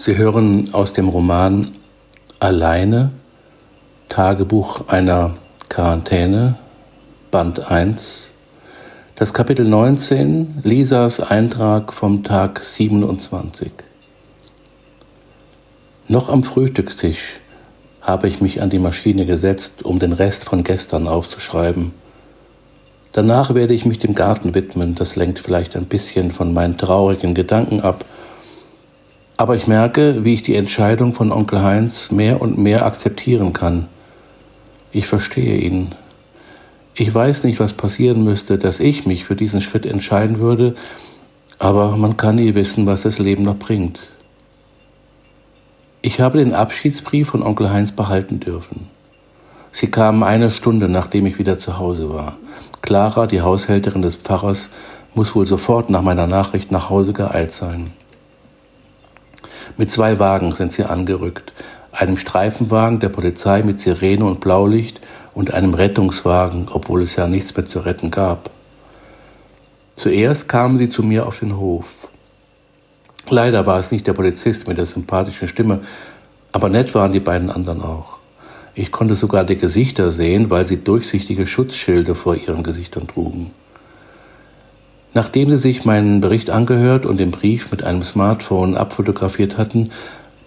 Sie hören aus dem Roman Alleine, Tagebuch einer Quarantäne, Band 1, das Kapitel 19, Lisas Eintrag vom Tag 27. Noch am Frühstückstisch habe ich mich an die Maschine gesetzt, um den Rest von gestern aufzuschreiben. Danach werde ich mich dem Garten widmen, das lenkt vielleicht ein bisschen von meinen traurigen Gedanken ab, aber ich merke, wie ich die Entscheidung von Onkel Heinz mehr und mehr akzeptieren kann. Ich verstehe ihn. Ich weiß nicht, was passieren müsste, dass ich mich für diesen Schritt entscheiden würde, aber man kann nie wissen, was das Leben noch bringt. Ich habe den Abschiedsbrief von Onkel Heinz behalten dürfen. Sie kamen eine Stunde, nachdem ich wieder zu Hause war. Clara, die Haushälterin des Pfarrers, muss wohl sofort nach meiner Nachricht nach Hause geeilt sein. Mit zwei Wagen sind sie angerückt, einem Streifenwagen der Polizei mit Sirene und Blaulicht und einem Rettungswagen, obwohl es ja nichts mehr zu retten gab. Zuerst kamen sie zu mir auf den Hof. Leider war es nicht der Polizist mit der sympathischen Stimme, aber nett waren die beiden anderen auch. Ich konnte sogar die Gesichter sehen, weil sie durchsichtige Schutzschilde vor ihren Gesichtern trugen. Nachdem sie sich meinen Bericht angehört und den Brief mit einem Smartphone abfotografiert hatten,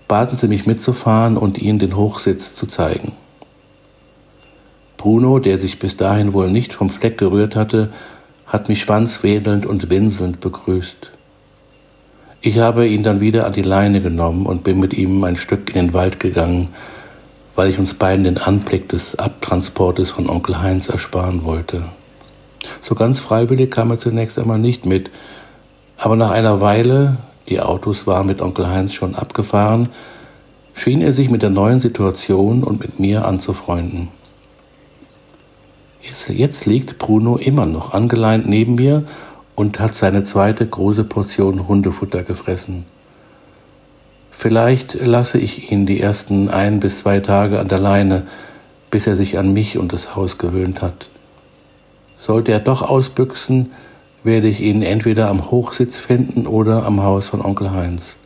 baten sie mich mitzufahren und ihnen den Hochsitz zu zeigen. Bruno, der sich bis dahin wohl nicht vom Fleck gerührt hatte, hat mich schwanzwedelnd und winselnd begrüßt. Ich habe ihn dann wieder an die Leine genommen und bin mit ihm ein Stück in den Wald gegangen, weil ich uns beiden den Anblick des Abtransportes von Onkel Heinz ersparen wollte. So ganz freiwillig kam er zunächst einmal nicht mit, aber nach einer Weile, die Autos waren mit Onkel Heinz schon abgefahren, schien er sich mit der neuen Situation und mit mir anzufreunden. Jetzt liegt Bruno immer noch angeleint neben mir und hat seine zweite große Portion Hundefutter gefressen. Vielleicht lasse ich ihn die ersten ein bis zwei Tage an der Leine, bis er sich an mich und das Haus gewöhnt hat. Sollte er doch ausbüchsen, werde ich ihn entweder am Hochsitz finden oder am Haus von Onkel Heinz.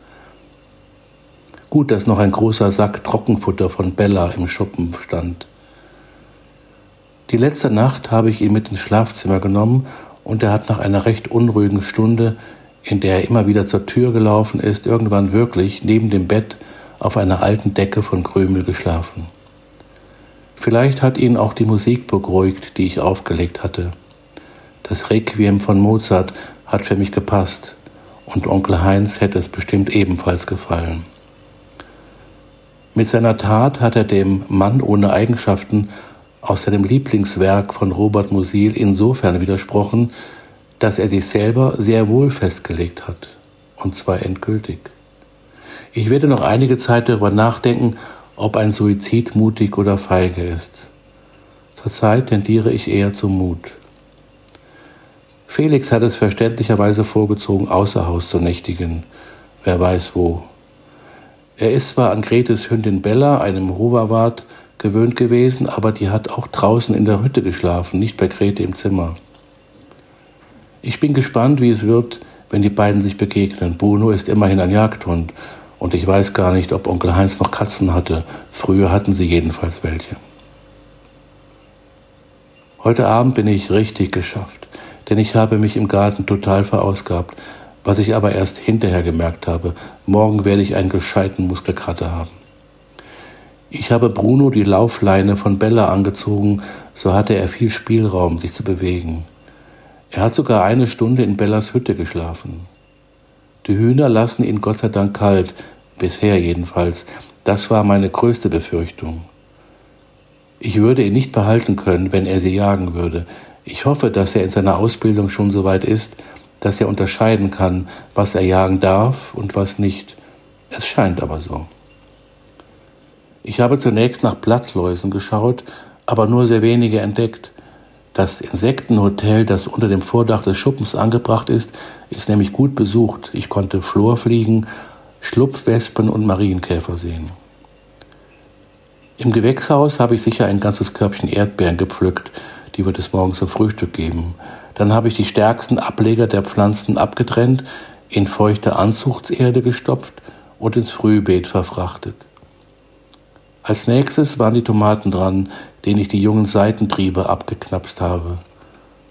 Gut, dass noch ein großer Sack Trockenfutter von Bella im Schuppen stand. Die letzte Nacht habe ich ihn mit ins Schlafzimmer genommen und er hat nach einer recht unruhigen Stunde, in der er immer wieder zur Tür gelaufen ist, irgendwann wirklich neben dem Bett auf einer alten Decke von Krümel geschlafen. Vielleicht hat ihn auch die Musik beruhigt, die ich aufgelegt hatte. Das Requiem von Mozart hat für mich gepasst und Onkel Heinz hätte es bestimmt ebenfalls gefallen. Mit seiner Tat hat er dem Mann ohne Eigenschaften aus seinem Lieblingswerk von Robert Musil insofern widersprochen, dass er sich selber sehr wohl festgelegt hat, und zwar endgültig. Ich werde noch einige Zeit darüber nachdenken, ob ein Suizid mutig oder feige ist. Zurzeit tendiere ich eher zum Mut. Felix hat es verständlicherweise vorgezogen, außer Haus zu nächtigen, wer weiß wo. Er ist zwar an Gretes Hündin Bella, einem Hoverwart, gewöhnt gewesen, aber die hat auch draußen in der Hütte geschlafen, nicht bei Grete im Zimmer. Ich bin gespannt, wie es wird, wenn die beiden sich begegnen. Bruno ist immerhin ein Jagdhund und ich weiß gar nicht, ob Onkel Heinz noch Katzen hatte. Früher hatten sie jedenfalls welche. Heute Abend bin ich richtig geschafft, denn ich habe mich im Garten total verausgabt, was ich aber erst hinterher gemerkt habe. Morgen werde ich einen gescheiten Muskelkater haben. Ich habe Bruno die Laufleine von Bella angezogen, so hatte er viel Spielraum, sich zu bewegen. Er hat sogar eine Stunde in Bellas Hütte geschlafen. Die Hühner lassen ihn Gott sei Dank kalt, bisher jedenfalls. Das war meine größte Befürchtung. Ich würde ihn nicht behalten können, wenn er sie jagen würde. Ich hoffe, dass er in seiner Ausbildung schon so weit ist, dass er unterscheiden kann, was er jagen darf und was nicht. Es scheint aber so. Ich habe zunächst nach Blattläusen geschaut, aber nur sehr wenige entdeckt. Das Insektenhotel, das unter dem Vordach des Schuppens angebracht ist, ist nämlich gut besucht. Ich konnte Florfliegen, Schlupfwespen und Marienkäfer sehen. Im Gewächshaus habe ich sicher ein ganzes Körbchen Erdbeeren gepflückt, die wird es morgen zum Frühstück geben. Dann habe ich die stärksten Ableger der Pflanzen abgetrennt, in feuchte Anzuchtserde gestopft und ins Frühbeet verfrachtet. Als nächstes waren die Tomaten dran, denen ich die jungen Seitentriebe abgeknapst habe.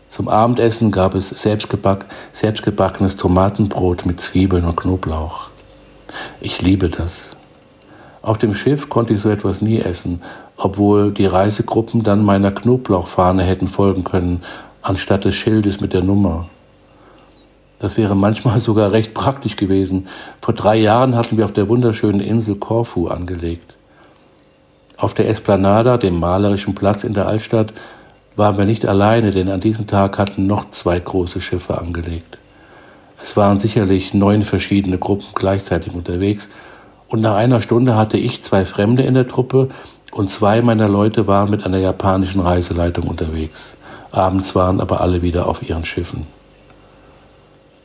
Zum Abendessen gab es selbstgeback, selbstgebackenes Tomatenbrot mit Zwiebeln und Knoblauch. Ich liebe das. Auf dem Schiff konnte ich so etwas nie essen, obwohl die Reisegruppen dann meiner Knoblauchfahne hätten folgen können, anstatt des Schildes mit der Nummer. Das wäre manchmal sogar recht praktisch gewesen. Vor drei Jahren hatten wir auf der wunderschönen Insel Korfu angelegt. Auf der Esplanada, dem malerischen Platz in der Altstadt, waren wir nicht alleine, denn an diesem Tag hatten noch zwei große Schiffe angelegt. Es waren sicherlich neun verschiedene Gruppen gleichzeitig unterwegs, und nach einer Stunde hatte ich zwei Fremde in der Truppe und zwei meiner Leute waren mit einer japanischen Reiseleitung unterwegs. Abends waren aber alle wieder auf ihren Schiffen.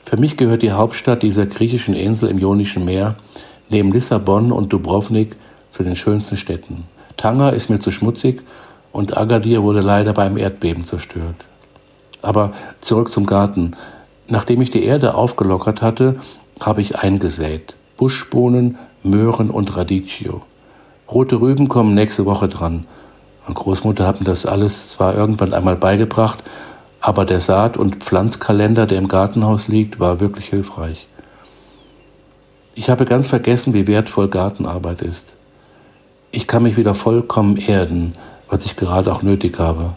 Für mich gehört die Hauptstadt dieser griechischen Insel im Ionischen Meer neben Lissabon und Dubrovnik zu den schönsten Städten. Tanger ist mir zu schmutzig und Agadir wurde leider beim Erdbeben zerstört. Aber zurück zum Garten. Nachdem ich die Erde aufgelockert hatte, habe ich eingesät. Buschbohnen, Möhren und Radicchio. Rote Rüben kommen nächste Woche dran. Meine Großmutter hat mir das alles zwar irgendwann einmal beigebracht, aber der Saat- und Pflanzkalender, der im Gartenhaus liegt, war wirklich hilfreich. Ich habe ganz vergessen, wie wertvoll Gartenarbeit ist. Ich kann mich wieder vollkommen erden, was ich gerade auch nötig habe.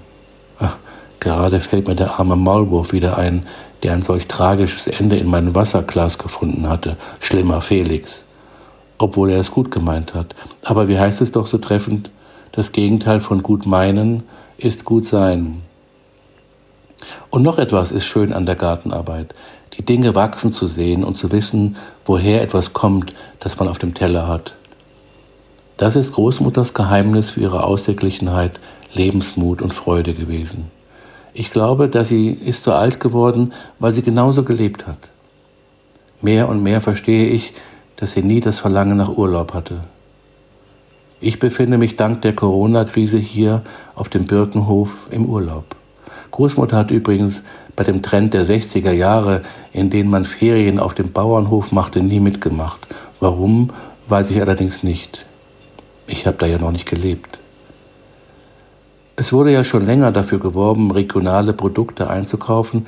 Gerade fällt mir der arme Maulwurf wieder ein, der ein solch tragisches Ende in meinem Wasserglas gefunden hatte. Schlimmer Felix. Obwohl er es gut gemeint hat. Aber wie heißt es doch so treffend? Das Gegenteil von gut meinen ist gut sein. Und noch etwas ist schön an der Gartenarbeit. Die Dinge wachsen zu sehen und zu wissen, woher etwas kommt, das man auf dem Teller hat. Das ist Großmutters Geheimnis für ihre Ausgeglichenheit, Lebensmut und Freude gewesen. Ich glaube, dass sie ist so alt geworden, weil sie genauso gelebt hat. Mehr und mehr verstehe ich, dass sie nie das Verlangen nach Urlaub hatte. Ich befinde mich dank der Corona-Krise hier auf dem Birkenhof im Urlaub. Großmutter hat übrigens bei dem Trend der 60er Jahre, in denen man Ferien auf dem Bauernhof machte, nie mitgemacht. Warum, weiß ich allerdings nicht. Ich habe da ja noch nicht gelebt. Es wurde ja schon länger dafür geworben, regionale Produkte einzukaufen,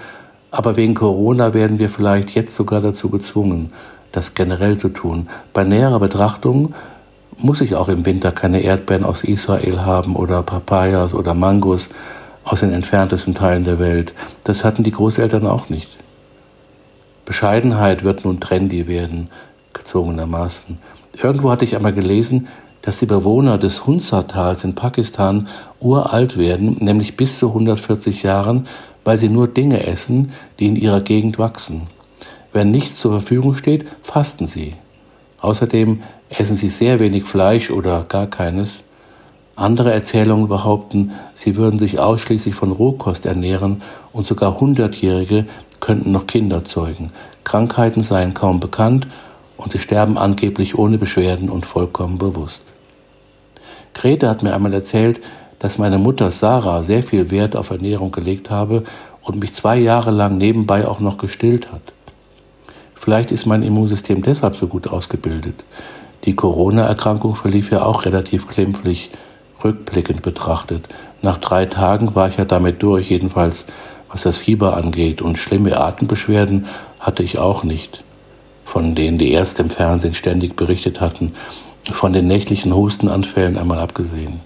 aber wegen Corona werden wir vielleicht jetzt sogar dazu gezwungen, das generell zu tun. Bei näherer Betrachtung muss ich auch im Winter keine Erdbeeren aus Israel haben oder Papayas oder Mangos aus den entferntesten Teilen der Welt. Das hatten die Großeltern auch nicht. Bescheidenheit wird nun trendy werden, gezwungenermaßen. Irgendwo hatte ich einmal gelesen, dass die Bewohner des Hunza-Tals in Pakistan uralt werden, nämlich bis zu 140 Jahren, weil sie nur Dinge essen, die in ihrer Gegend wachsen. Wenn nichts zur Verfügung steht, fasten sie. Außerdem essen sie sehr wenig Fleisch oder gar keines. Andere Erzählungen behaupten, sie würden sich ausschließlich von Rohkost ernähren und sogar Hundertjährige könnten noch Kinder zeugen. Krankheiten seien kaum bekannt und sie sterben angeblich ohne Beschwerden und vollkommen bewusst. Grete hat mir einmal erzählt, dass meine Mutter Sarah sehr viel Wert auf Ernährung gelegt habe und mich zwei Jahre lang nebenbei auch noch gestillt hat. Vielleicht ist mein Immunsystem deshalb so gut ausgebildet. Die Corona-Erkrankung verlief ja auch relativ klimpflich, rückblickend betrachtet. Nach drei Tagen war ich ja damit durch, jedenfalls was das Fieber angeht, und schlimme Atembeschwerden hatte ich auch nicht, von denen die Ärzte im Fernsehen ständig berichtet hatten von den nächtlichen Hustenanfällen einmal abgesehen.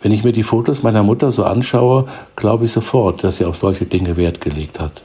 Wenn ich mir die Fotos meiner Mutter so anschaue, glaube ich sofort, dass sie auf solche Dinge Wert gelegt hat.